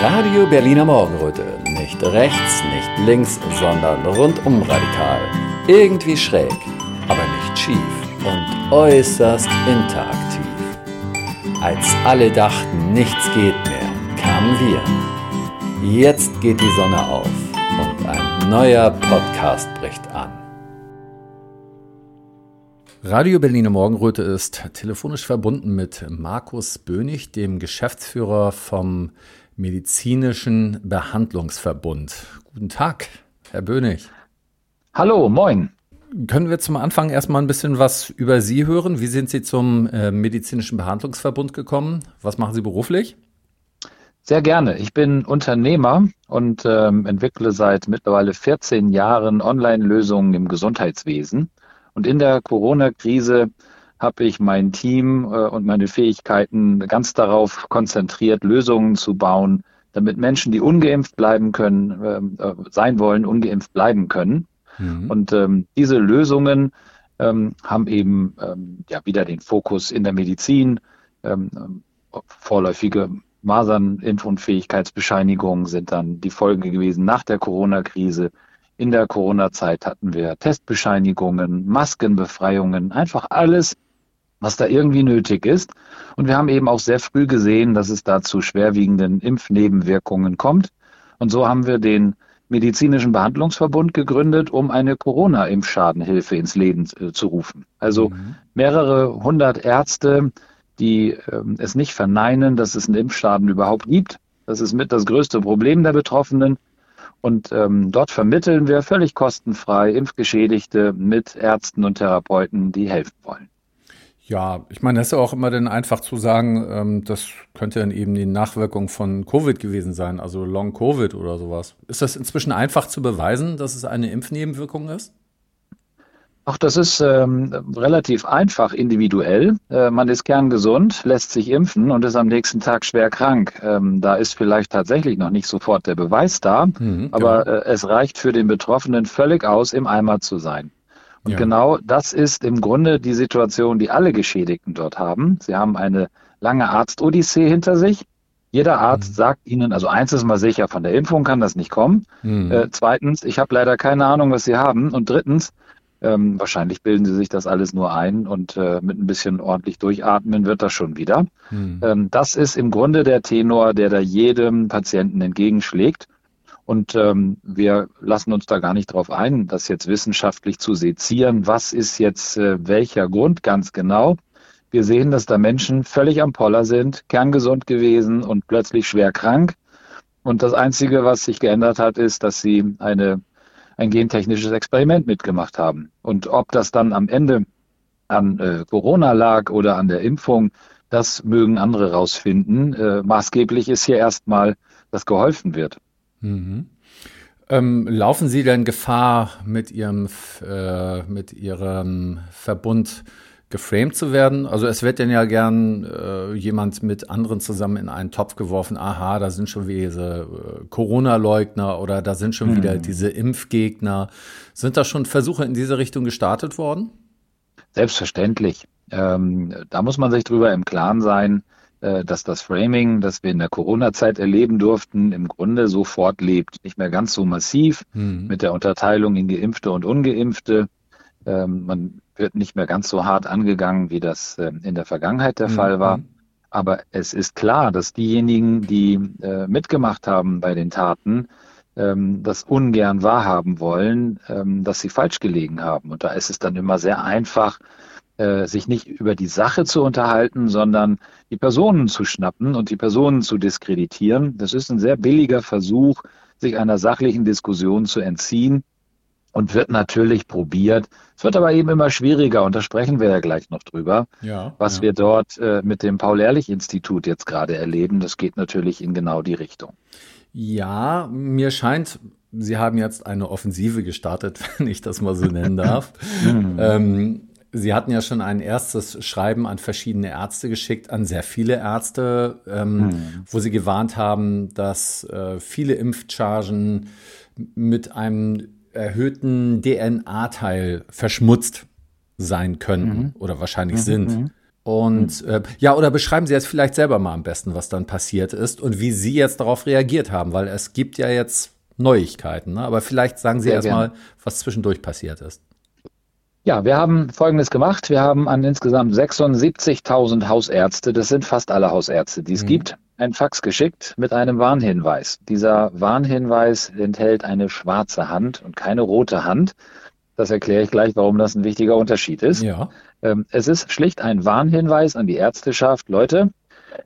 Radio Berliner Morgenröte. Nicht rechts, nicht links, sondern rundum radikal. Irgendwie schräg, aber nicht schief und äußerst interaktiv. Als alle dachten, nichts geht mehr, kamen wir. Jetzt geht die Sonne auf und ein neuer Podcast bricht an. Radio Berliner Morgenröte ist telefonisch verbunden mit Markus Bönig, dem Geschäftsführer vom Medizinischen Behandlungsverbund. Guten Tag, Herr Bönig. Hallo, moin. Können wir zum Anfang erstmal ein bisschen was über Sie hören? Wie sind Sie zum äh, Medizinischen Behandlungsverbund gekommen? Was machen Sie beruflich? Sehr gerne. Ich bin Unternehmer und ähm, entwickle seit mittlerweile 14 Jahren Online-Lösungen im Gesundheitswesen. Und in der Corona-Krise habe ich mein Team äh, und meine Fähigkeiten ganz darauf konzentriert, Lösungen zu bauen, damit Menschen, die ungeimpft bleiben können, ähm, äh, sein wollen, ungeimpft bleiben können. Mhm. Und ähm, diese Lösungen ähm, haben eben ähm, ja wieder den Fokus in der Medizin. Vorläufige Masernimpfunfähigkeitsbescheinigungen sind dann die Folge gewesen nach der Corona-Krise. In der Corona-Zeit hatten wir Testbescheinigungen, Maskenbefreiungen, einfach alles, was da irgendwie nötig ist. Und wir haben eben auch sehr früh gesehen, dass es da zu schwerwiegenden Impfnebenwirkungen kommt. Und so haben wir den Medizinischen Behandlungsverbund gegründet, um eine Corona-Impfschadenhilfe ins Leben äh, zu rufen. Also mhm. mehrere hundert Ärzte, die äh, es nicht verneinen, dass es einen Impfschaden überhaupt gibt. Das ist mit das größte Problem der Betroffenen. Und ähm, dort vermitteln wir völlig kostenfrei Impfgeschädigte mit Ärzten und Therapeuten, die helfen wollen. Ja, ich meine, das ist ja auch immer dann einfach zu sagen, ähm, das könnte dann eben die Nachwirkung von Covid gewesen sein, also Long Covid oder sowas. Ist das inzwischen einfach zu beweisen, dass es eine Impfnebenwirkung ist? Ach, das ist ähm, relativ einfach individuell. Äh, man ist kerngesund, lässt sich impfen und ist am nächsten Tag schwer krank. Ähm, da ist vielleicht tatsächlich noch nicht sofort der Beweis da, mhm, aber genau. äh, es reicht für den Betroffenen völlig aus, im Eimer zu sein. Und ja. genau das ist im Grunde die Situation, die alle Geschädigten dort haben. Sie haben eine lange Arzt-Odyssee hinter sich. Jeder Arzt mhm. sagt ihnen, also eins ist mal sicher, von der Impfung kann das nicht kommen. Mhm. Äh, zweitens, ich habe leider keine Ahnung, was sie haben. Und drittens, ähm, wahrscheinlich bilden sie sich das alles nur ein und äh, mit ein bisschen ordentlich durchatmen wird das schon wieder. Mhm. Ähm, das ist im Grunde der Tenor, der da jedem Patienten entgegenschlägt. Und ähm, wir lassen uns da gar nicht drauf ein, das jetzt wissenschaftlich zu sezieren. Was ist jetzt äh, welcher Grund ganz genau? Wir sehen, dass da Menschen völlig am Poller sind, kerngesund gewesen und plötzlich schwer krank. Und das Einzige, was sich geändert hat, ist, dass sie eine, ein gentechnisches Experiment mitgemacht haben. Und ob das dann am Ende an äh, Corona lag oder an der Impfung, das mögen andere rausfinden. Äh, maßgeblich ist hier erstmal, dass geholfen wird. Mhm. Ähm, laufen Sie denn Gefahr, mit Ihrem, äh, mit Ihrem Verbund geframed zu werden? Also es wird denn ja gern äh, jemand mit anderen zusammen in einen Topf geworfen. Aha, da sind schon wieder diese äh, Corona-Leugner oder da sind schon mhm. wieder diese Impfgegner. Sind da schon Versuche in diese Richtung gestartet worden? Selbstverständlich. Ähm, da muss man sich drüber im Klaren sein. Äh, dass das Framing, das wir in der Corona-Zeit erleben durften, im Grunde so fortlebt. Nicht mehr ganz so massiv mhm. mit der Unterteilung in Geimpfte und Ungeimpfte. Ähm, man wird nicht mehr ganz so hart angegangen, wie das ähm, in der Vergangenheit der mhm. Fall war. Aber es ist klar, dass diejenigen, die äh, mitgemacht haben bei den Taten, ähm, das ungern wahrhaben wollen, dass sie falsch gelegen haben. Und da ist es dann immer sehr einfach, äh, sich nicht über die Sache zu unterhalten, sondern die Personen zu schnappen und die Personen zu diskreditieren. Das ist ein sehr billiger Versuch, sich einer sachlichen Diskussion zu entziehen und wird natürlich probiert. Es wird aber eben immer schwieriger und da sprechen wir ja gleich noch drüber, ja, was ja. wir dort äh, mit dem Paul-Ehrlich-Institut jetzt gerade erleben. Das geht natürlich in genau die Richtung. Ja, mir scheint, Sie haben jetzt eine Offensive gestartet, wenn ich das mal so nennen darf. Mhm. ähm, Sie hatten ja schon ein erstes Schreiben an verschiedene Ärzte geschickt, an sehr viele Ärzte, ähm, mhm. wo Sie gewarnt haben, dass äh, viele Impfchargen mit einem erhöhten DNA-Teil verschmutzt sein können mhm. oder wahrscheinlich mhm. sind. Mhm. Und hm. äh, ja, oder beschreiben Sie jetzt vielleicht selber mal am besten, was dann passiert ist und wie Sie jetzt darauf reagiert haben, weil es gibt ja jetzt Neuigkeiten. Ne? Aber vielleicht sagen Sie erstmal, was zwischendurch passiert ist. Ja, wir haben Folgendes gemacht. Wir haben an insgesamt 76.000 Hausärzte, das sind fast alle Hausärzte, die es mhm. gibt, ein Fax geschickt mit einem Warnhinweis. Dieser Warnhinweis enthält eine schwarze Hand und keine rote Hand. Das erkläre ich gleich, warum das ein wichtiger Unterschied ist. Ja. Ähm, es ist schlicht ein Warnhinweis an die Ärzteschaft. Leute,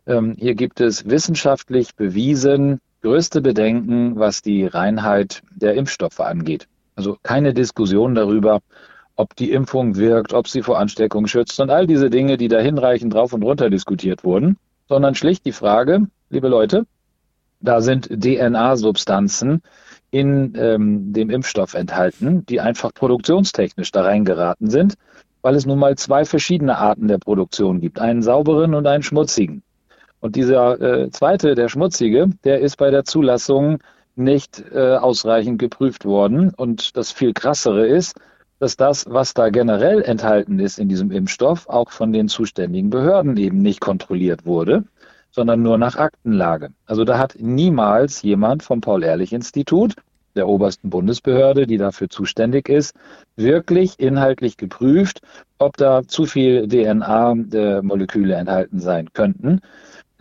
ähm, hier gibt es wissenschaftlich bewiesen größte Bedenken, was die Reinheit der Impfstoffe angeht. Also keine Diskussion darüber, ob die Impfung wirkt, ob sie vor Ansteckung schützt und all diese Dinge, die da hinreichend drauf und runter diskutiert wurden, sondern schlicht die Frage, liebe Leute, da sind DNA-Substanzen in ähm, dem Impfstoff enthalten, die einfach produktionstechnisch da reingeraten sind, weil es nun mal zwei verschiedene Arten der Produktion gibt, einen sauberen und einen schmutzigen. Und dieser äh, zweite, der schmutzige, der ist bei der Zulassung nicht äh, ausreichend geprüft worden. Und das viel krassere ist, dass das, was da generell enthalten ist in diesem Impfstoff, auch von den zuständigen Behörden eben nicht kontrolliert wurde, sondern nur nach Aktenlage. Also da hat niemals jemand vom Paul-Ehrlich-Institut, der obersten Bundesbehörde, die dafür zuständig ist, wirklich inhaltlich geprüft, ob da zu viel DNA-Moleküle enthalten sein könnten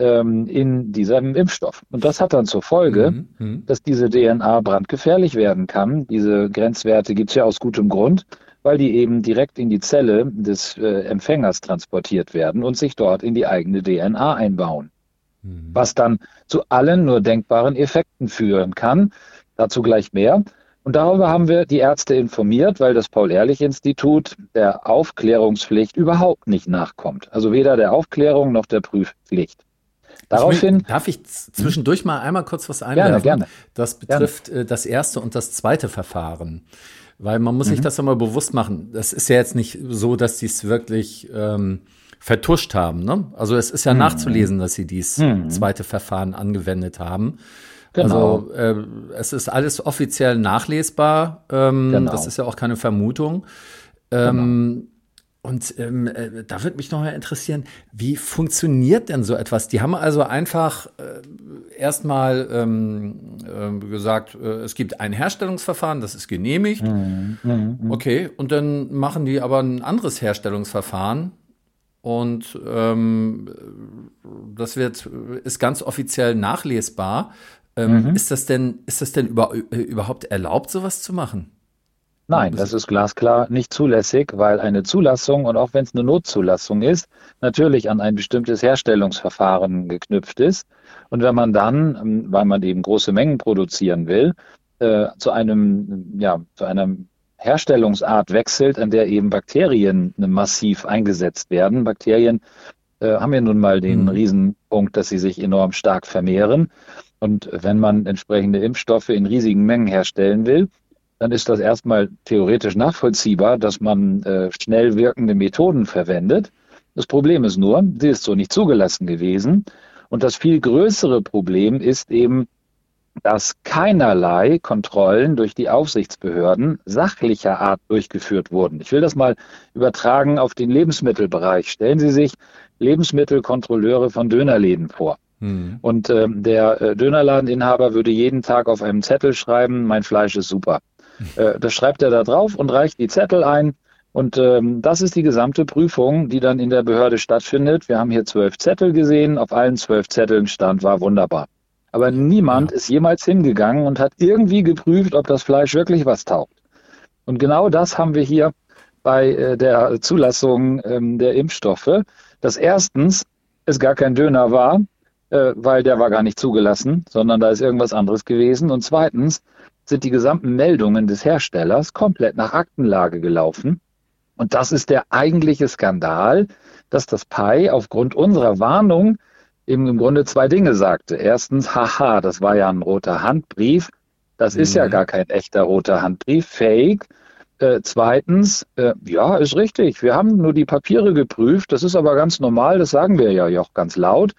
ähm, in diesem Impfstoff. Und das hat dann zur Folge, mhm, mhm. dass diese DNA brandgefährlich werden kann. Diese Grenzwerte gibt es ja aus gutem Grund, weil die eben direkt in die Zelle des äh, Empfängers transportiert werden und sich dort in die eigene DNA einbauen. Mhm. Was dann zu allen nur denkbaren Effekten führen kann. Dazu gleich mehr. Und darüber haben wir die Ärzte informiert, weil das Paul-Ehrlich-Institut der Aufklärungspflicht überhaupt nicht nachkommt. Also weder der Aufklärung noch der Prüfpflicht. Daraufhin. Ich, darf ich zwischendurch mal einmal kurz was einwerfen? Gerne, gerne. Das betrifft gerne. Äh, das erste und das zweite Verfahren. Weil man muss mhm. sich das einmal bewusst machen. Das ist ja jetzt nicht so, dass sie es wirklich ähm, vertuscht haben. Ne? Also es ist ja mhm. nachzulesen, dass sie dieses mhm. zweite Verfahren angewendet haben. Genau. Also äh, es ist alles offiziell nachlesbar. Ähm, genau. Das ist ja auch keine Vermutung. Ähm, genau. Und ähm, äh, da würde mich noch mal interessieren, wie funktioniert denn so etwas? Die haben also einfach äh, erstmal ähm, äh, gesagt, es gibt ein Herstellungsverfahren, das ist genehmigt. Mhm, mh, mh. Okay, und dann machen die aber ein anderes Herstellungsverfahren und ähm, das wird ist ganz offiziell nachlesbar. Ähm, mhm. Ist das denn ist das denn über, äh, überhaupt erlaubt, sowas zu machen? Nein, das ist glasklar nicht zulässig, weil eine Zulassung und auch wenn es eine Notzulassung ist, natürlich an ein bestimmtes Herstellungsverfahren geknüpft ist. Und wenn man dann, ähm, weil man eben große Mengen produzieren will, äh, zu einem, ja, zu einer Herstellungsart wechselt, an der eben Bakterien massiv eingesetzt werden. Bakterien äh, haben ja nun mal den mhm. Riesenpunkt, dass sie sich enorm stark vermehren. Und wenn man entsprechende Impfstoffe in riesigen Mengen herstellen will, dann ist das erstmal theoretisch nachvollziehbar, dass man äh, schnell wirkende Methoden verwendet. Das Problem ist nur, sie ist so nicht zugelassen gewesen. Und das viel größere Problem ist eben, dass keinerlei Kontrollen durch die Aufsichtsbehörden sachlicher Art durchgeführt wurden. Ich will das mal übertragen auf den Lebensmittelbereich. Stellen Sie sich Lebensmittelkontrolleure von Dönerläden vor. Hm. Und äh, der Dönerladeninhaber würde jeden Tag auf einem Zettel schreiben, mein Fleisch ist super. Äh, das schreibt er da drauf und reicht die Zettel ein. Und ähm, das ist die gesamte Prüfung, die dann in der Behörde stattfindet. Wir haben hier zwölf Zettel gesehen. Auf allen zwölf Zetteln stand, war wunderbar. Aber niemand ja. ist jemals hingegangen und hat irgendwie geprüft, ob das Fleisch wirklich was taugt. Und genau das haben wir hier bei äh, der Zulassung ähm, der Impfstoffe, dass erstens es gar kein Döner war, äh, weil der war gar nicht zugelassen, sondern da ist irgendwas anderes gewesen. Und zweitens, sind die gesamten Meldungen des Herstellers komplett nach Aktenlage gelaufen. Und das ist der eigentliche Skandal, dass das Pi aufgrund unserer Warnung eben im Grunde zwei Dinge sagte. Erstens, haha, das war ja ein roter Handbrief. Das mhm. ist ja mhm. gar kein echter roter Handbrief, fake. Äh, zweitens, äh, ja, ist richtig. Wir haben nur die Papiere geprüft. Das ist aber ganz normal. Das sagen wir ja auch ganz laut.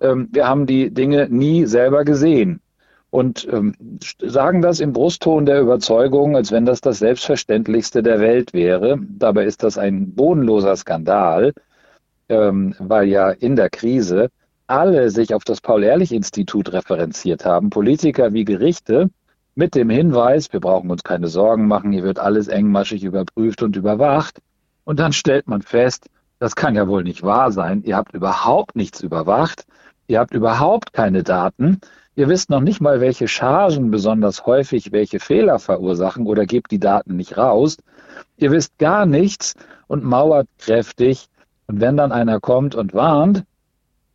Ja. Ähm, wir haben die Dinge nie selber gesehen und ähm, sagen das im Brustton der Überzeugung, als wenn das das Selbstverständlichste der Welt wäre. Dabei ist das ein bodenloser Skandal. ähm, weil ja in der Krise alle sich auf das Paul-Ehrlich-Institut referenziert haben, Politiker wie Gerichte, mit dem Hinweis, wir brauchen uns keine Sorgen machen, hier wird alles engmaschig überprüft und überwacht. Und dann stellt man fest, das kann ja wohl nicht wahr sein. Ihr habt überhaupt nichts überwacht. Ihr habt überhaupt keine Daten. Ihr wisst noch nicht mal, welche Chargen besonders häufig welche Fehler verursachen oder gebt die Daten nicht raus. Ihr wisst gar nichts und mauert kräftig. Und wenn dann einer kommt und warnt,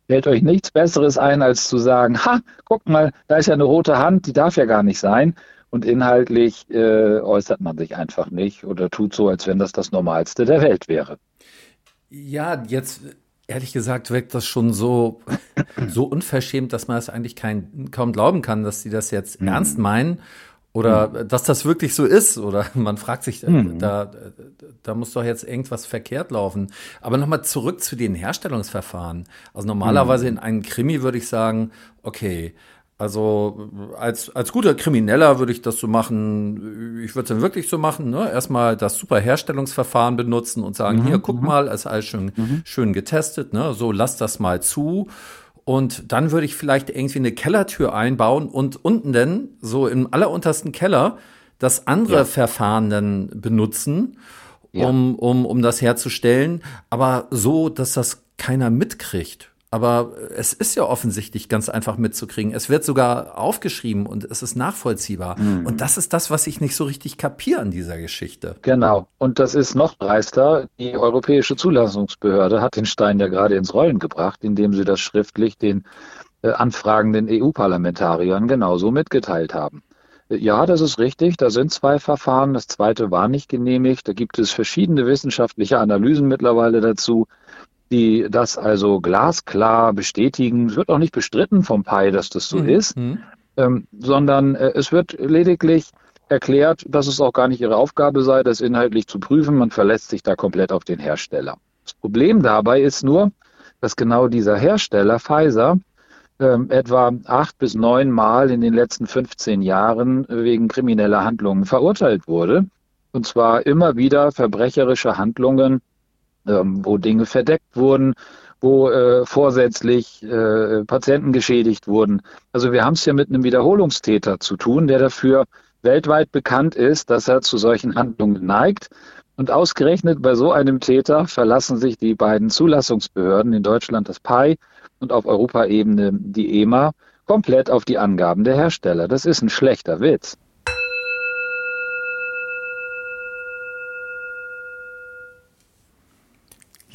fällt euch nichts Besseres ein, als zu sagen, ha, guck mal, da ist ja eine rote Hand, die darf ja gar nicht sein. Und inhaltlich äh, äußert man sich einfach nicht oder tut so, als wenn das das Normalste der Welt wäre. Ja, jetzt ehrlich gesagt wirkt das schon so, so unverschämt, dass man es eigentlich kein, kaum glauben kann, dass sie das jetzt mhm. ernst meinen. Oder mhm. dass das wirklich so ist. Oder man fragt sich, äh, mhm. da, da muss doch jetzt irgendwas verkehrt laufen. Aber nochmal zurück zu den Herstellungsverfahren. Also normalerweise mhm. in einem Krimi würde ich sagen, okay, also als, als guter Krimineller würde ich das so machen, ich würde es dann wirklich so machen, ne? erstmal das super Herstellungsverfahren benutzen und sagen, mhm, hier, guck mhm. mal, ist alles schön, mhm. schön getestet, ne? so lass das mal zu. Und dann würde ich vielleicht irgendwie eine Kellertür einbauen und unten dann, so im alleruntersten Keller, das andere ja. Verfahren dann benutzen, um, ja. um, um das herzustellen, aber so, dass das keiner mitkriegt. Aber es ist ja offensichtlich ganz einfach mitzukriegen. Es wird sogar aufgeschrieben und es ist nachvollziehbar. Mhm. Und das ist das, was ich nicht so richtig kapiere an dieser Geschichte. Genau. Und das ist noch dreister. Die Europäische Zulassungsbehörde hat den Stein ja gerade ins Rollen gebracht, indem sie das schriftlich den äh, anfragenden EU-Parlamentariern genauso mitgeteilt haben. Äh, ja, das ist richtig. Da sind zwei Verfahren. Das zweite war nicht genehmigt. Da gibt es verschiedene wissenschaftliche Analysen mittlerweile dazu die das also glasklar bestätigen. Es wird auch nicht bestritten vom PI, dass das so mhm. ist, mhm. ähm, sondern äh, es wird lediglich erklärt, dass es auch gar nicht ihre Aufgabe sei, das inhaltlich zu prüfen. Man verlässt sich da komplett auf den Hersteller. Das Problem dabei ist nur, dass genau dieser Hersteller Pfizer ähm, etwa acht bis neun Mal in den letzten 15 Jahren wegen krimineller Handlungen verurteilt wurde. Und zwar immer wieder verbrecherische Handlungen ähm, wo Dinge verdeckt wurden, wo äh, vorsätzlich äh, Patienten geschädigt wurden. Also wir haben es hier mit einem Wiederholungstäter zu tun, der dafür weltweit bekannt ist, dass er zu solchen Handlungen neigt. Und ausgerechnet bei so einem Täter verlassen sich die beiden Zulassungsbehörden in Deutschland das PAI und auf Europaebene die EMA komplett auf die Angaben der Hersteller. Das ist ein schlechter Witz.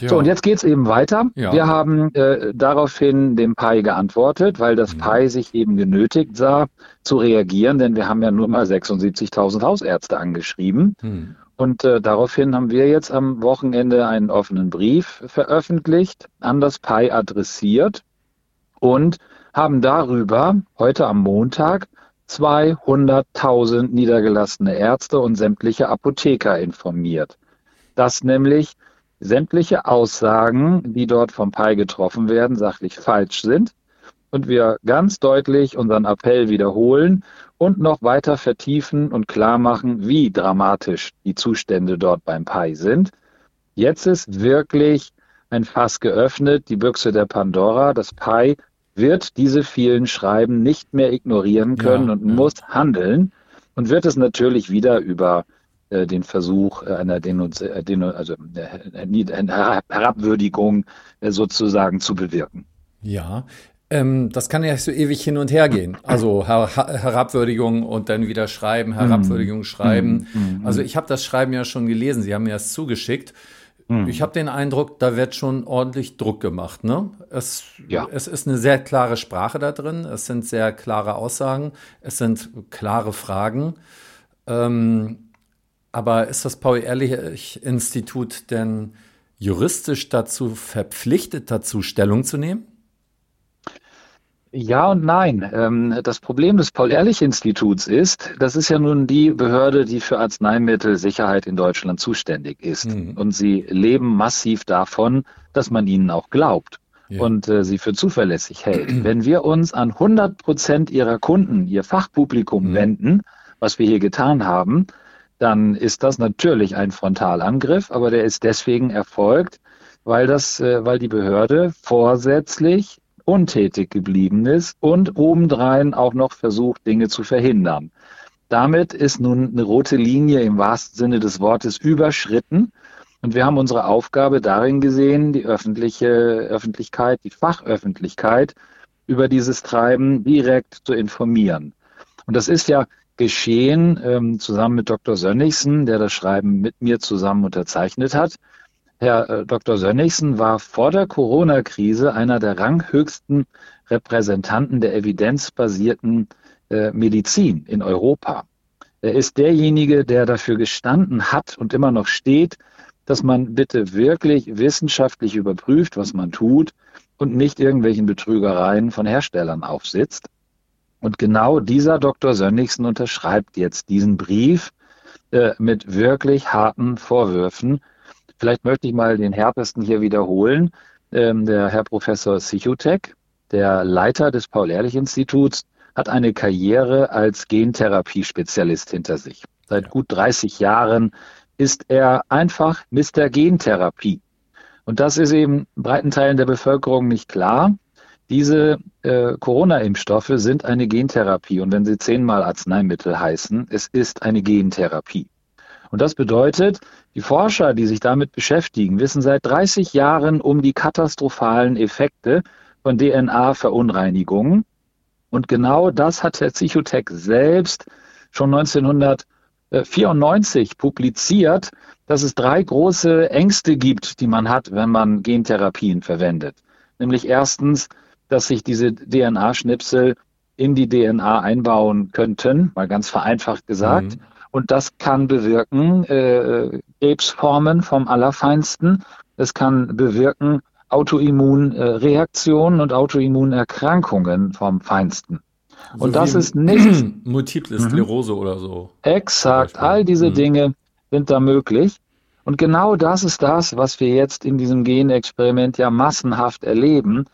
Ja. So, und jetzt geht's eben weiter. Ja. Wir haben äh, daraufhin dem Pi geantwortet, weil das mhm. Pi sich eben genötigt sah, zu reagieren, denn wir haben ja nur mal 76.000 Hausärzte angeschrieben. Mhm. Und äh, daraufhin haben wir jetzt am Wochenende einen offenen Brief veröffentlicht, an das Pi adressiert und haben darüber heute am Montag 200.000 niedergelassene Ärzte und sämtliche Apotheker informiert. Dass nämlich sämtliche Aussagen, die dort vom PAI getroffen werden, sachlich falsch sind und wir ganz deutlich unseren Appell wiederholen und noch weiter vertiefen und klar machen, wie dramatisch die Zustände dort beim PAI sind. Jetzt ist wirklich ein Fass geöffnet, die Büchse der Pandora. Das PAI wird diese vielen Schreiben nicht mehr ignorieren können ja, und ja. muss handeln und wird es natürlich wieder über den Versuch einer Denunz äh, also Herabwürdigung äh, sozusagen zu bewirken. Ja, ähm, das kann ja so ewig hin und her gehen. Also Her Herabwürdigung und dann wieder schreiben, Herabwürdigung mhm. schreiben. Mm, Also ich habe das Schreiben ja schon gelesen. Sie haben mir das zugeschickt. Mm. Ich habe den Eindruck, da wird schon ordentlich Druck gemacht. Ne? Es, ja. es ist eine sehr klare Sprache da drin. Es sind sehr klare Aussagen. Es sind klare Fragen. Ähm, aber ist das Paul-Ehrlich-Institut denn juristisch dazu verpflichtet, dazu Stellung zu nehmen? Ja und nein. Ähm, das Problem des Paul-Ehrlich-Instituts ist, das ist ja nun die Behörde, die für Arzneimittelsicherheit in Deutschland zuständig ist. Mhm. Und sie leben massiv davon, dass man ihnen auch glaubt ja. und äh, sie für zuverlässig hält. Wenn wir uns an 100 Prozent ihrer Kunden, ihr Fachpublikum mhm. wenden, was wir hier getan haben, dann ist das natürlich ein Frontalangriff, aber der ist deswegen erfolgt, weil das, äh, weil die Behörde vorsätzlich untätig geblieben ist und obendrein auch noch versucht, Dinge zu verhindern. Damit ist nun eine rote Linie im wahrsten Sinne des Wortes überschritten. Und wir haben unsere Aufgabe darin gesehen, die öffentliche Öffentlichkeit, die Fachöffentlichkeit über dieses Treiben direkt zu informieren. Und das ist ja geschehen ähm, zusammen mit Dr. Sönnigsen, der das Schreiben mit mir zusammen unterzeichnet hat. Herr äh, Dr. Sönnigsen war vor der Corona-Krise einer der ranghöchsten Repräsentanten der evidenzbasierten äh, Medizin in Europa. Er ist derjenige, der dafür gestanden hat und immer noch steht, dass man bitte wirklich wissenschaftlich überprüft, was man tut und nicht irgendwelchen Betrügereien von Herstellern aufsitzt. Und genau dieser Dr. Sönnigsen unterschreibt jetzt diesen Brief äh, mit wirklich harten Vorwürfen Vielleicht möchte ich mal den härtesten hier wiederholen. Ähm, der Herr Professor Sichutek, der Leiter des Paul-Ehrlich-Instituts, hat eine Karriere als Gentherapiespezialist hinter sich. Seit gut 30 Jahren ist er einfach Mr. Gentherapie. Und das ist eben breiten Teilen der Bevölkerung nicht klar. Diese äh, Corona-Impfstoffe sind eine Gentherapie. Und wenn sie zehnmal Arzneimittel heißen, es ist eine Gentherapie. Und das bedeutet, die Forscher, die sich damit beschäftigen, wissen seit 30 Jahren um die katastrophalen Effekte von DNA-Verunreinigungen. Und genau das hat Herr Zichotek selbst schon 1994 publiziert, dass es drei große Ängste gibt, die man hat, wenn man Gentherapien verwendet. Nämlich erstens, dass sich diese DNA-Schnipsel in die DNA einbauen könnten, mal ganz vereinfacht gesagt. Mhm. Und das kann bewirken äh, Krebsformen vom Allerfeinsten. Es kann bewirken Autoimmunreaktionen und Autoimmunerkrankungen vom Feinsten. So und das ist nicht. Multiple mhm. Sklerose mhm. oder so. Exakt. All diese mhm. Dinge sind da möglich. Und genau das ist das, was wir jetzt in diesem Genexperiment ja massenhaft erleben,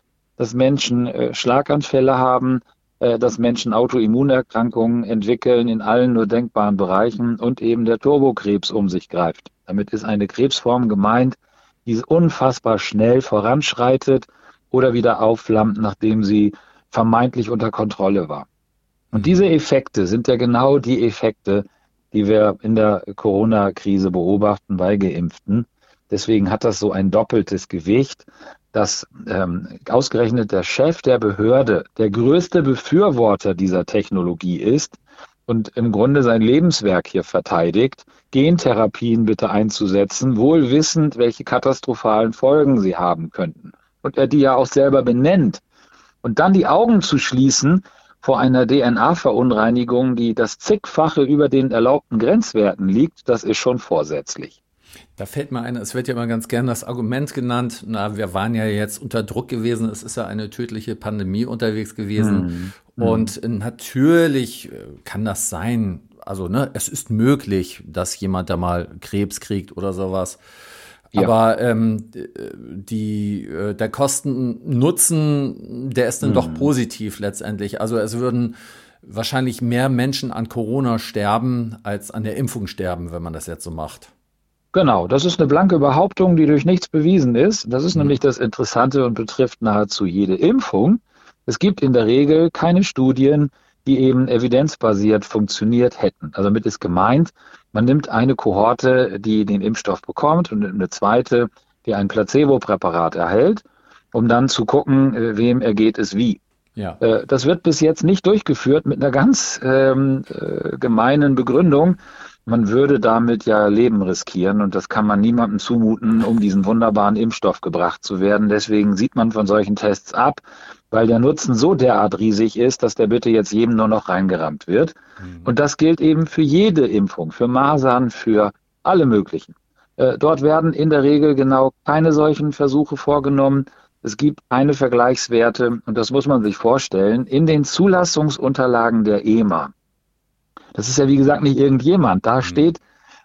dass Menschen äh, Schlaganfälle haben, äh, dass Menschen Autoimmunerkrankungen entwickeln in allen nur denkbaren Bereichen und eben der Turbokrebs um sich greift. Damit ist eine Krebsform gemeint, die unfassbar schnell voranschreitet oder wieder aufflammt, nachdem sie vermeintlich unter Kontrolle war. Und mhm. diese Effekte sind ja genau die Effekte, die wir in der Corona-Krise beobachten bei Geimpften. Deswegen hat das so ein doppeltes Gewicht dass ähm, ausgerechnet der Chef der Behörde der größte Befürworter dieser Technologie ist und im Grunde sein Lebenswerk hier verteidigt, Gentherapien bitte einzusetzen, wohl wissend, welche katastrophalen Folgen sie haben könnten. Und er die ja auch selber benennt. Und dann die Augen zu schließen vor einer DNA-Verunreinigung, die das zigfache über den erlaubten Grenzwerten liegt, das ist schon vorsätzlich. Da fällt mir ein, es wird ja immer ganz gern das Argument genannt, na, wir waren ja jetzt unter Druck gewesen, es ist ja eine tödliche Pandemie unterwegs gewesen. Mhm. Und natürlich äh, kann das sein, also ne, es ist möglich, dass jemand da mal Krebs kriegt oder sowas. Ja. Aber ähm, die, äh, der Kosten-Nutzen, der ist dann mhm. doch positiv letztendlich. Also es würden wahrscheinlich mehr Menschen an Corona sterben, als an der Impfung sterben, wenn man das jetzt so macht. Genau, das ist eine blanke Behauptung, die durch nichts bewiesen ist. Das ist mhm. nämlich das Interessante und betrifft nahezu jede Impfung. Es gibt in der Regel keine Studien, die eben evidenzbasiert funktioniert hätten. Also damit ist gemeint, man nimmt eine Kohorte, die den Impfstoff bekommt und eine zweite, die ein Placebo-Präparat erhält, um dann zu gucken, äh, wem ergeht es wie. Ja. Äh, das wird bis jetzt nicht durchgeführt mit einer ganz ähm, äh, gemeinen Begründung man würde damit ja Leben riskieren und das kann man niemandem zumuten, um diesen wunderbaren Impfstoff gebracht zu werden. Deswegen sieht man von solchen Tests ab, weil der Nutzen so derart riesig ist, dass der bitte jetzt jedem nur noch reingerammt wird. Mhm. Und das gilt eben für jede Impfung, für Masern, für alle möglichen. Äh, dort werden in der Regel genau keine solchen Versuche vorgenommen. Es gibt keine Vergleichswerte und das muss man sich vorstellen. In den Zulassungsunterlagen der EMA, das ist ja wie gesagt nicht irgendjemand, da mhm. steht,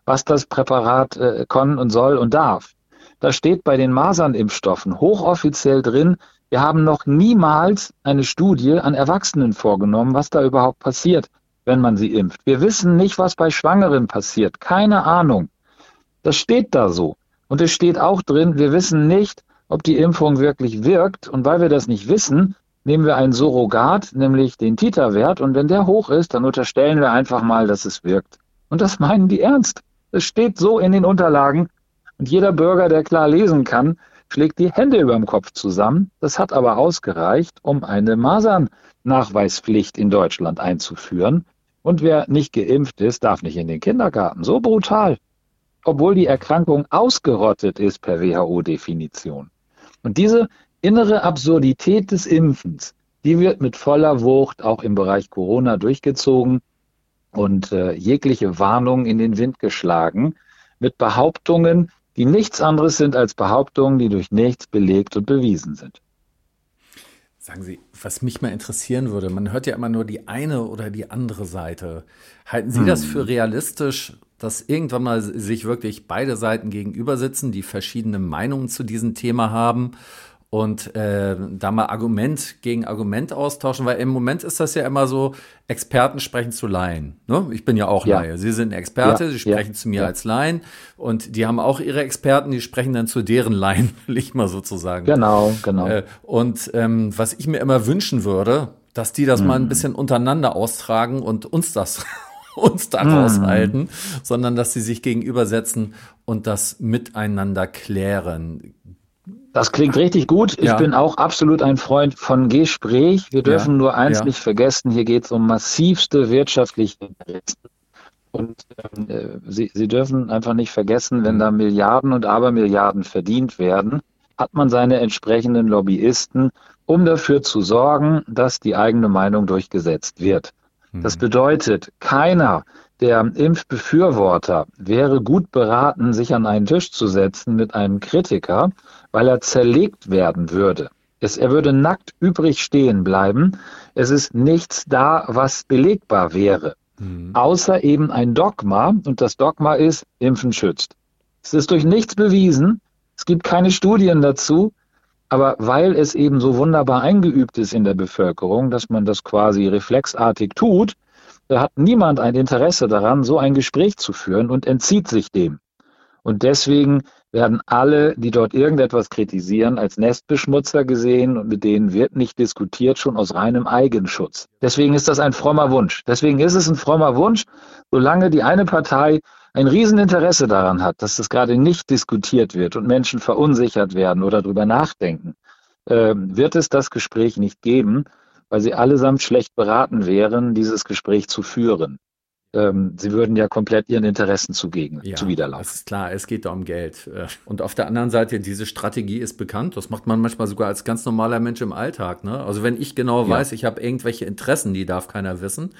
was das Präparat äh, kann und soll und darf. Da steht bei den Masernimpfstoffen hochoffiziell drin, wir haben noch niemals eine Studie an Erwachsenen vorgenommen, was da überhaupt passiert, wenn man sie impft. Wir wissen nicht, was bei Schwangeren passiert. Keine Ahnung. Das steht da so. Und es steht auch drin, wir wissen nicht, ob die Impfung wirklich wirkt. Und weil wir das nicht wissen, nehmen wir ein Surrogat, nämlich den Titerwert. Und wenn der hoch ist, dann unterstellen wir einfach mal, dass es wirkt. Und das meinen die ernst. Es steht so in den Unterlagen. Und jeder Bürger, der klar lesen kann, schlägt die Hände über dem Kopf zusammen. Das hat aber ausgereicht, um eine Masernnachweispflicht in Deutschland einzuführen. Und wer nicht geimpft ist, darf nicht in den Kindergarten. So brutal. Obwohl die Erkrankung ausgerottet ist per WHO-Definition. Und diese innere Absurdität des Impfens, die wird mit voller Wucht auch im Bereich Corona durchgezogen und äh, jegliche Warnung in den Wind geschlagen mit Behauptungen, die nichts anderes sind als Behauptungen, die durch nichts belegt und bewiesen sind. Sagen Sie, was mich mal interessieren würde, man hört ja immer nur die eine oder die andere Seite. Halten Sie hm. das für realistisch, dass irgendwann mal sich wirklich beide Seiten gegenüber sitzen, die verschiedene Meinungen zu diesem Thema haben und äh, da mal Argument gegen Argument austauschen, weil im Moment ist das ja immer so, Experten sprechen zu Laien. Ne? Ich bin ja auch ja. Laie. Sie sind Experte, ja. Sie sprechen ja. zu mir als Laien und die haben auch ihre Experten, die sprechen dann zu deren Laien, will ich mal sozusagen. Genau, genau. Äh, und ähm, was ich mir immer wünschen würde, dass die das mhm. mal ein bisschen untereinander austragen und uns das uns da raushalten, mhm. sondern dass sie sich gegenübersetzen und das miteinander klären. Das klingt richtig gut. Ich ja. bin auch absolut ein Freund von Gespräch. Wir dürfen ja. nur eins ja. nicht vergessen, hier geht es um massivste wirtschaftliche Interessen. Und äh, Sie, Sie dürfen einfach nicht vergessen, wenn da Milliarden und Abermilliarden verdient werden, hat man seine entsprechenden Lobbyisten, um dafür zu sorgen, dass die eigene Meinung durchgesetzt wird. Das mhm. bedeutet, keiner der Impfbefürworter wäre gut beraten, sich an einen Tisch zu setzen mit einem Kritiker, weil er zerlegt werden würde. Es, er würde nackt übrig stehen bleiben. Es ist nichts da, was belegbar wäre. Mhm. Außer eben ein Dogma. Und das Dogma ist, Impfen schützt. Es ist durch nichts bewiesen. Es gibt keine Studien dazu. Aber weil es eben so wunderbar eingeübt ist in der Bevölkerung, dass man das quasi reflexartig tut, da hat niemand ein Interesse daran, so ein Gespräch zu führen und entzieht sich dem. Und deswegen werden alle, die dort irgendetwas kritisieren, als Nestbeschmutzer gesehen und mit denen wird nicht diskutiert, schon aus reinem Eigenschutz. Deswegen ist das ein frommer Wunsch. Deswegen ist es ein frommer Wunsch, solange die eine Partei ein Rieseninteresse daran hat, dass das gerade nicht diskutiert wird und Menschen verunsichert werden oder darüber nachdenken, äh, wird es das Gespräch nicht geben, weil sie allesamt schlecht beraten wären, dieses Gespräch zu führen ähm, sie würden ja komplett ihren Interessen zugegen, ja, zuwiderlaufen. Das ist klar, es geht da um Geld. Äh, und auf der anderen Seite, diese Strategie ist bekannt. Das macht man manchmal sogar als ganz normaler Mensch im Alltag. Ne? Also wenn ich genau ja. weiß, ich habe irgendwelche Interessen, die darf keiner wissen,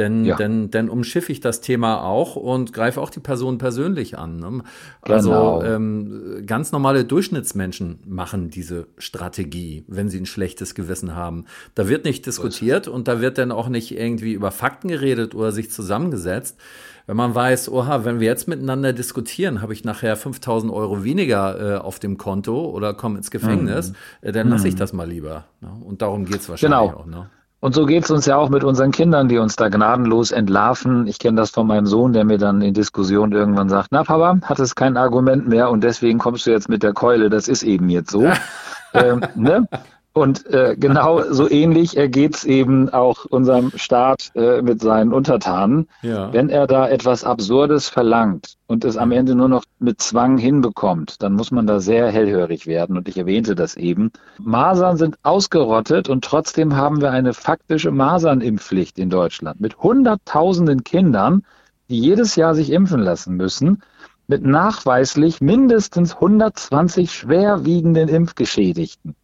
denn, ja. denn, denn umschiffe ich das Thema auch und greife auch die Person persönlich an. Ne? Also genau. ähm, ganz normale Durchschnittsmenschen machen diese Strategie, wenn sie ein schlechtes Gewissen haben. Da wird nicht diskutiert und da wird dann auch nicht irgendwie über Fakten geredet oder sich zusammengesetzt. Wenn man weiß, oha, wenn wir jetzt miteinander diskutieren, habe ich nachher 5000 Euro weniger äh, auf dem Konto oder komme ins Gefängnis, mhm. äh, dann lasse ich mhm. das mal lieber. Ne? Und darum geht es wahrscheinlich genau. auch. Ne? Und so geht es uns ja auch mit unseren Kindern, die uns da gnadenlos entlarven. Ich kenne das von meinem Sohn, der mir dann in Diskussion irgendwann sagt, na Papa, hat es kein Argument mehr und deswegen kommst du jetzt mit der Keule, das ist eben jetzt so. ähm, ne? Und äh, genau so ähnlich ergeht es eben auch unserem Staat äh, mit seinen Untertanen. Ja. Wenn er da etwas Absurdes verlangt und es am Ende nur noch mit Zwang hinbekommt, dann muss man da sehr hellhörig werden. Und ich erwähnte das eben. Masern sind ausgerottet und trotzdem haben wir eine faktische Masernimpfpflicht in Deutschland mit Hunderttausenden Kindern, die jedes Jahr sich impfen lassen müssen mit nachweislich mindestens 120 schwerwiegenden Impfgeschädigten.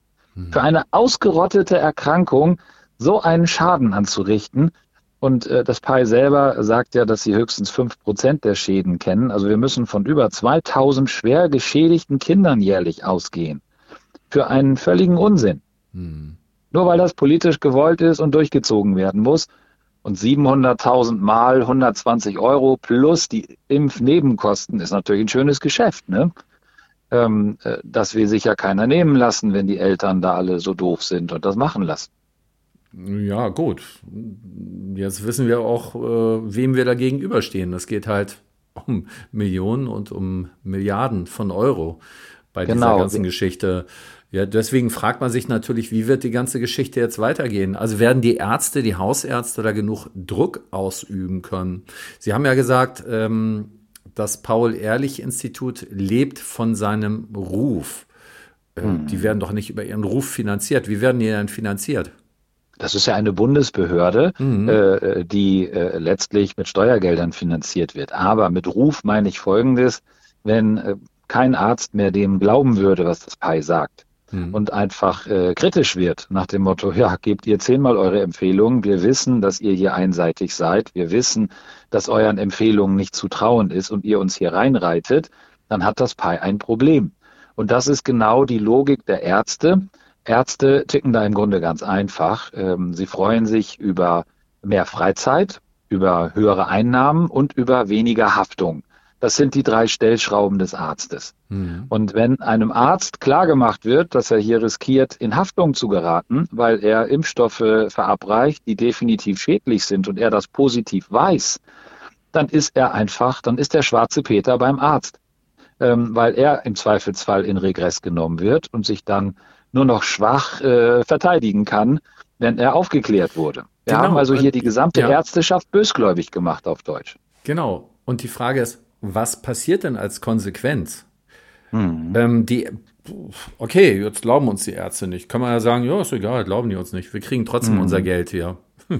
Für eine ausgerottete Erkrankung so einen Schaden anzurichten, Und äh, das PAI selber sagt ja, dass sie höchstens fünf Prozent der Schäden kennen. Also wir müssen von über 2000 schwer geschädigten Kindern jährlich ausgehen. Für einen völligen Unsinn. Hm. Nur weil das politisch gewollt ist und durchgezogen werden muss. Und 700.000 mal 120 Euro plus die Impfnebenkosten ist natürlich ein schönes Geschäft. Ne? Ähm, äh, das will sich ja keiner nehmen lassen, wenn die Eltern da alle so doof sind und das machen lassen. Ja, gut. Jetzt wissen wir auch, äh, wem wir da gegenüberstehen. Es geht halt um Millionen und um Milliarden von Euro bei genau. dieser ganzen Geschichte. Ja, deswegen fragt man sich natürlich, wie wird die ganze Geschichte jetzt weitergehen? Also werden die Ärzte, die Hausärzte da genug Druck ausüben können? Sie haben ja gesagt, ähm, das Paul-Ehrlich-Institut lebt von seinem Ruf. Äh, hm. Die werden doch nicht über ihren Ruf finanziert. Wie werden die denn finanziert? Das ist ja eine Bundesbehörde, mhm. äh, die äh, letztlich mit Steuergeldern finanziert wird. Aber mit Ruf meine ich Folgendes, wenn äh, kein Arzt mehr dem glauben würde, was das PI sagt mhm. und einfach äh, kritisch wird nach dem Motto, ja, gebt ihr zehnmal eure Empfehlungen, wir wissen, dass ihr hier einseitig seid, wir wissen, dass euren Empfehlungen nicht zu trauen ist und ihr uns hier reinreitet, dann hat das PI ein Problem. Und das ist genau die Logik der Ärzte, Ärzte ticken da im Grunde ganz einfach. Ähm, sie freuen sich über mehr Freizeit, über höhere Einnahmen und über weniger Haftung. Das sind die drei Stellschrauben des Arztes. Mhm. Und wenn einem Arzt klargemacht wird, dass er hier riskiert, in Haftung zu geraten, weil er Impfstoffe verabreicht, die definitiv schädlich sind und er das positiv weiß, dann ist er einfach, dann ist der schwarze Peter beim Arzt, ähm, weil er im Zweifelsfall in Regress genommen wird und sich dann nur noch schwach äh, verteidigen kann, wenn er aufgeklärt wurde. Wir genau. haben also hier die gesamte ja. Ärzteschaft bösgläubig gemacht auf Deutsch. Genau. Und die Frage ist, was passiert denn als Konsequenz? Mhm. Ähm, die, okay, jetzt glauben uns die Ärzte nicht. Kann man ja sagen, ja, ist egal, glauben die uns nicht. Wir kriegen trotzdem mhm. unser Geld hier.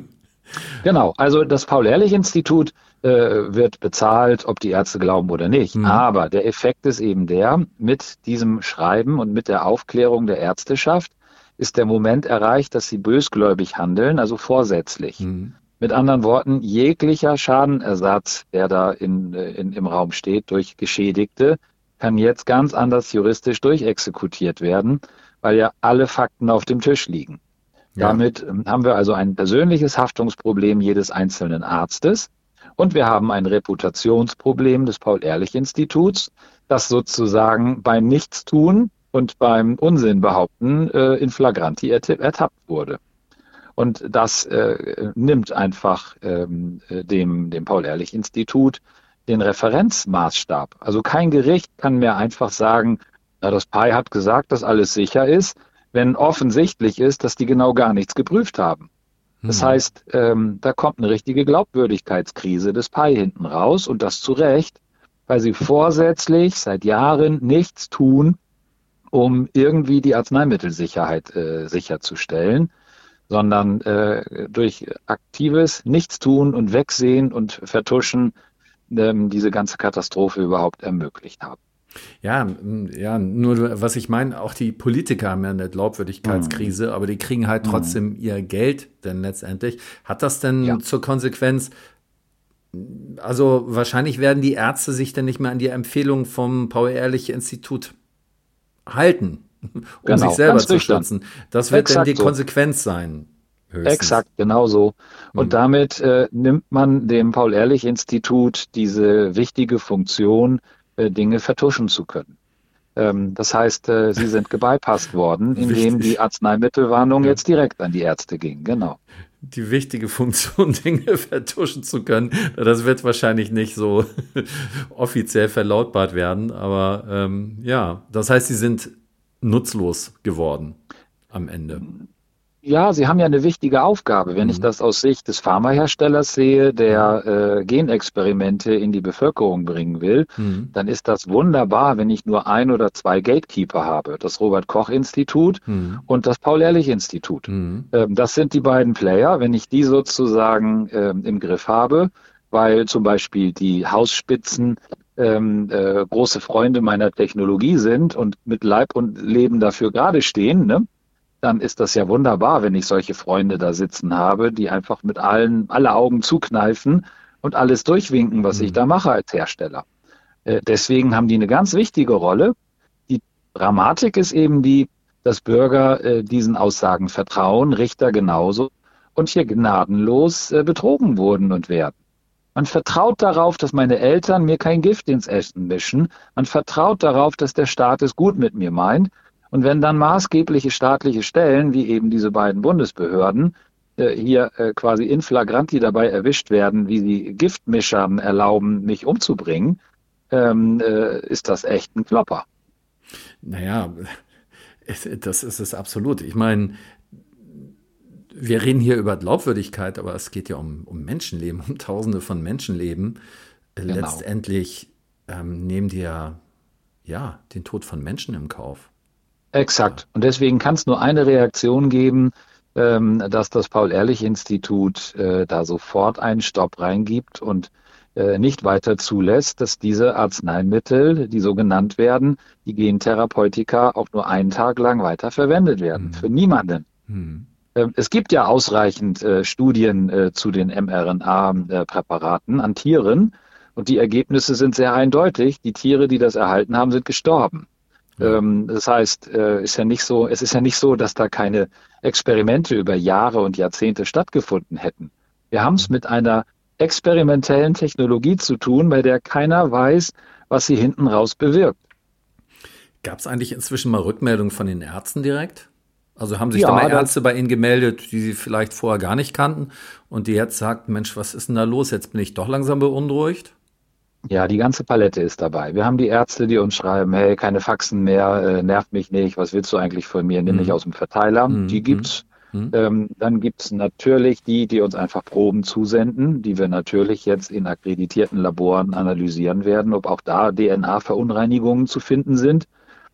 Genau, also das Paul-Ehrlich-Institut äh, wird bezahlt, ob die Ärzte glauben oder nicht. Mhm. Aber der Effekt ist eben der, mit diesem Schreiben und mit der Aufklärung der Ärzteschaft ist der Moment erreicht, dass sie bösgläubig handeln, also vorsätzlich. Mhm. Mit anderen Worten, jeglicher Schadenersatz, der da in, äh, in, im Raum steht durch Geschädigte, kann jetzt ganz anders juristisch durchexekutiert werden, weil ja alle Fakten auf dem Tisch liegen. Ja. Damit ähm, haben wir also ein persönliches Haftungsproblem jedes einzelnen Arztes und wir haben ein Reputationsproblem des Paul-Ehrlich-Instituts, das sozusagen beim Nichtstun und beim Unsinn behaupten äh, in flagranti ertappt wurde. Und das äh, nimmt einfach ähm, äh, dem, dem Paul-Ehrlich-Institut den Referenzmaßstab. Also kein Gericht kann mehr einfach sagen, na, das PI hat gesagt, dass alles sicher ist wenn offensichtlich ist, dass die genau gar nichts geprüft haben. Das hm. heißt, ähm, da kommt eine richtige Glaubwürdigkeitskrise des PI hinten raus und das zu Recht, weil sie vorsätzlich seit Jahren nichts tun, um irgendwie die Arzneimittelsicherheit äh, sicherzustellen, sondern äh, durch aktives Nichtstun und Wegsehen und Vertuschen ähm, diese ganze Katastrophe überhaupt ermöglicht haben. Ja, ja, nur was ich meine, auch die Politiker haben ja eine Glaubwürdigkeitskrise, mhm. aber die kriegen halt mhm. trotzdem mhm. ihr Geld denn letztendlich. Hat das denn ja. zur Konsequenz, also wahrscheinlich werden die Ärzte sich dann nicht mehr an die Empfehlung vom Paul-Ehrlich-Institut halten, um genau, sich selber zu schützen. Das wird Exakt dann die so. Konsequenz sein. Höchstens. Exakt, genau so. Und mhm. damit äh, nimmt man dem Paul-Ehrlich-Institut diese wichtige Funktion, äh, Dinge vertuschen zu können. Ähm, das heißt, äh, sie sind gebypasst worden, indem die Arzneimittelwarnung ja. jetzt direkt an die Ärzte ging. Genau. Die wichtige Funktion, Dinge vertuschen zu können, das wird wahrscheinlich nicht so offiziell verlautbart werden, aber ähm, ja, das heißt, sie sind nutzlos geworden am Ende. Ja, Sie haben ja eine wichtige Aufgabe. Wenn mhm. ich das aus Sicht des Pharmaherstellers sehe, der äh, Genexperimente in die Bevölkerung bringen will, mhm. dann ist das wunderbar, wenn ich nur ein oder zwei Gatekeeper habe. Das Robert-Koch-Institut mhm. und das Paul-Ehrlich-Institut. Mhm. Ähm, das sind die beiden Player. Wenn ich die sozusagen ähm, im Griff habe, weil zum Beispiel die Hausspitzen ähm, äh, große Freunde meiner Technologie sind und mit Leib und Leben dafür gerade stehen, ne? dann ist das ja wunderbar, wenn ich solche Freunde da sitzen habe, die einfach mit allen alle Augen zukneifen und alles durchwinken, was mhm. ich da mache als Hersteller. Äh, deswegen haben die eine ganz wichtige Rolle. Die Dramatik ist eben die, dass Bürger äh, diesen Aussagen vertrauen, Richter genauso und hier gnadenlos äh, betrogen wurden und werden. Man vertraut darauf, dass meine Eltern mir kein Gift ins Essen mischen. Man vertraut darauf, dass der Staat es gut mit mir meint. Und wenn dann maßgebliche staatliche Stellen, wie eben diese beiden Bundesbehörden, äh, hier äh, quasi in flagranti dabei erwischt werden, wie sie Giftmischern erlauben, mich umzubringen, ähm, äh, ist das echt ein Klopper. Naja, das ist es absolut. Ich meine, wir reden hier über Glaubwürdigkeit, aber es geht ja um, um Menschenleben, um Tausende von Menschenleben. Genau. Letztendlich ähm, nehmen die ja, ja den Tod von Menschen im Kauf. Exakt. Und deswegen kann es nur eine Reaktion geben, ähm, dass das Paul-Ehrlich-Institut äh, da sofort einen Stopp reingibt und äh, nicht weiter zulässt, dass diese Arzneimittel, die so genannt werden, die Gentherapeutika, auch nur einen Tag lang weiter verwendet werden. Mhm. Für niemanden. Mhm. Ähm, es gibt ja ausreichend äh, Studien äh, zu den mRNA-Präparaten an Tieren und die Ergebnisse sind sehr eindeutig. Die Tiere, die das erhalten haben, sind gestorben. Ähm, das heißt, äh, ist ja nicht so, es ist ja nicht so, dass da keine Experimente über Jahre und Jahrzehnte stattgefunden hätten. Wir haben es mit einer experimentellen Technologie zu tun, bei der keiner weiß, was sie hinten raus bewirkt. Gab es eigentlich inzwischen mal Rückmeldungen von den Ärzten direkt? Also haben sich ja, da mal Ärzte bei Ihnen gemeldet, die Sie vielleicht vorher gar nicht kannten und die jetzt sagten, Mensch, was ist denn da los? Jetzt bin ich doch langsam beunruhigt. Ja, die ganze Palette ist dabei. Wir haben die Ärzte, die uns schreiben, hey, keine Faxen mehr, äh, nervt mich nicht, was willst du eigentlich von mir, nimm mich mhm. aus dem Verteiler. Mhm. Die gibt's. Mhm. Ähm, dann gibt's natürlich die, die uns einfach Proben zusenden, die wir natürlich jetzt in akkreditierten Laboren analysieren werden, ob auch da DNA-Verunreinigungen zu finden sind.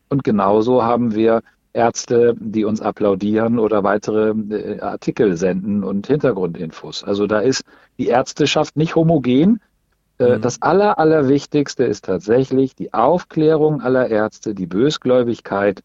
Und genauso haben wir Ärzte, die uns applaudieren oder weitere äh, Artikel senden und Hintergrundinfos. Also da ist die Ärzteschaft nicht homogen. Äh, mhm. Das Aller, Allerwichtigste ist tatsächlich die Aufklärung aller Ärzte, die Bösgläubigkeit.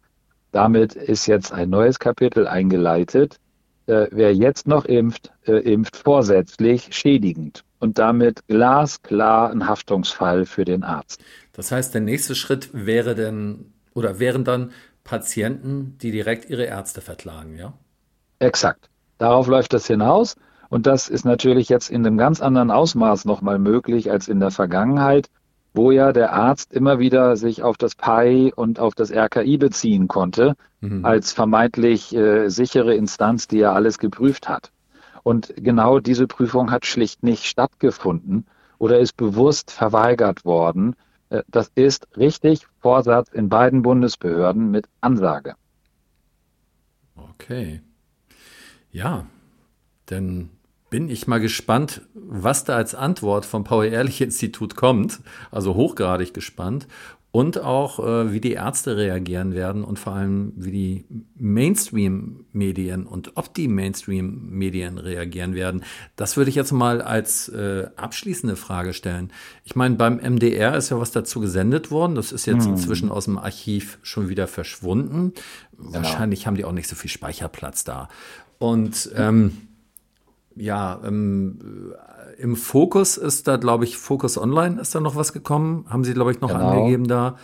Damit ist jetzt ein neues Kapitel eingeleitet. Äh, wer jetzt noch impft, impft vorsätzlich schädigend und damit glasklar ein Haftungsfall für den Arzt. Das heißt, der nächste Schritt wäre denn oder wären dann Patienten, die direkt ihre Ärzte verklagen, ja? Exakt. Darauf läuft das hinaus. Und das ist natürlich jetzt in einem ganz anderen Ausmaß nochmal möglich als in der Vergangenheit, wo ja der Arzt immer wieder sich auf das PAI und auf das RKI beziehen konnte, mhm. als vermeintlich äh, sichere Instanz, die ja alles geprüft hat. Und genau diese Prüfung hat schlicht nicht stattgefunden oder ist bewusst verweigert worden, das ist richtig Vorsatz in beiden Bundesbehörden mit Ansage. Okay. Ja, dann bin ich mal gespannt, was da als Antwort vom Paul-Ehrlich-Institut kommt. Also hochgradig gespannt und auch, äh, wie die Ärzte reagieren werden und vor allem, wie die Mainstream-Medien und ob die Mainstream-Medien reagieren werden. Das würde ich jetzt mal als äh, abschließende Frage stellen. Ich meine, beim MDR ist ja was dazu gesendet worden. Das ist jetzt hm. inzwischen aus dem Archiv schon wieder verschwunden. Genau. Wahrscheinlich haben die auch nicht so viel Speicherplatz da. Und ähm, ja, ähm, im Fokus ist da, glaube ich, Focus Online ist da noch was gekommen. Haben Sie, glaube ich, noch genau. angegeben da.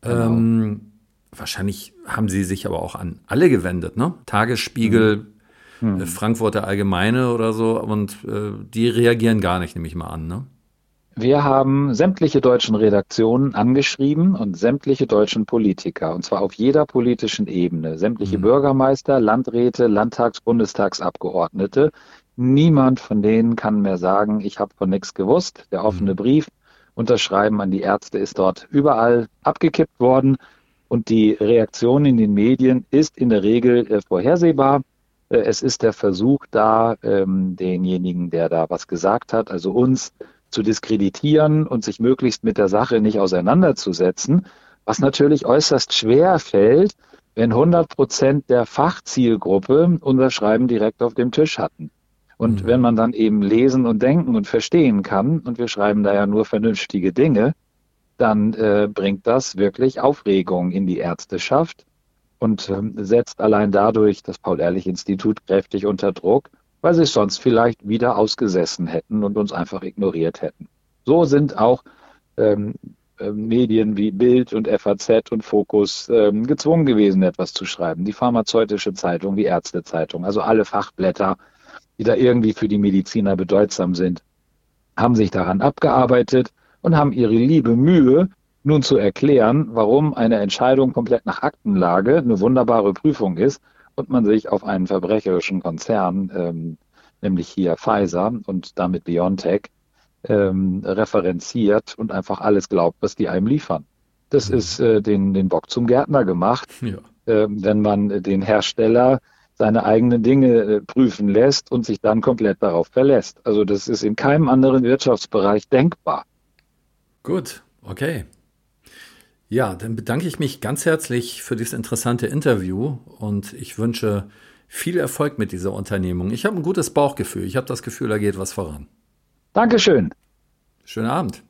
Genau. Ähm, wahrscheinlich haben Sie sich aber auch an alle gewendet, ne? Tagesspiegel, mhm. äh, Frankfurter Allgemeine oder so. Und äh, die reagieren gar nicht, nehme ich mal an, ne? Wir haben sämtliche deutschen Redaktionen angeschrieben und sämtliche deutschen Politiker, und zwar auf jeder politischen Ebene, sämtliche mhm. Bürgermeister, Landräte, Landtags-, Bundestagsabgeordnete, Niemand von denen kann mehr sagen, ich habe von nichts gewusst. Der offene mhm. Brief, Unterschreiben an die Ärzte ist dort überall abgekippt worden. Und die Reaktion in den Medien ist in der Regel äh, vorhersehbar. Äh, es ist der Versuch da, ähm, denjenigen, der da was gesagt hat, also uns zu diskreditieren und sich möglichst mit der Sache nicht auseinanderzusetzen, was natürlich äußerst schwer fällt, wenn 100 Prozent der Fachzielgruppe unser Schreiben direkt auf dem Tisch hatten. Und mhm. wenn man dann eben lesen und denken und verstehen kann, und wir schreiben da ja nur vernünftige Dinge, dann äh, bringt das wirklich Aufregung in die Ärzteschaft. und ähm, setzt allein dadurch das Paul-Ehrlich-Institut kräftig unter Druck, weil sie es sonst vielleicht wieder ausgesessen hätten und uns einfach ignoriert hätten. So sind auch ähm, äh, Medien wie Bild und FAZ und Fokus ähm, gezwungen gewesen, etwas zu schreiben. Die pharmazeutische Zeitung, die Ärztezeitung, also alle Fachblätter, die da irgendwie für die Mediziner bedeutsam sind, haben sich daran abgearbeitet und haben ihre liebe Mühe, nun zu erklären, warum eine Entscheidung komplett nach Aktenlage eine wunderbare Prüfung ist und man sich auf einen verbrecherischen Konzern, ähm, nämlich hier Pfizer und damit BioNTech, ähm, referenziert und einfach alles glaubt, was die einem liefern. Das mhm. ist äh, den, den Bock zum Gärtner gemacht, ja. äh, wenn man den Hersteller seine eigenen Dinge äh, prüfen lässt und sich dann komplett darauf verlässt. Also das ist in keinem anderen Wirtschaftsbereich denkbar. Gut, okay. Ja, dann bedanke ich mich ganz herzlich für dieses interessante Interview und ich wünsche viel Erfolg mit dieser Unternehmung. Ich habe ein gutes Bauchgefühl. Ich habe das Gefühl, da geht was voran. Dankeschön. Schönen Abend.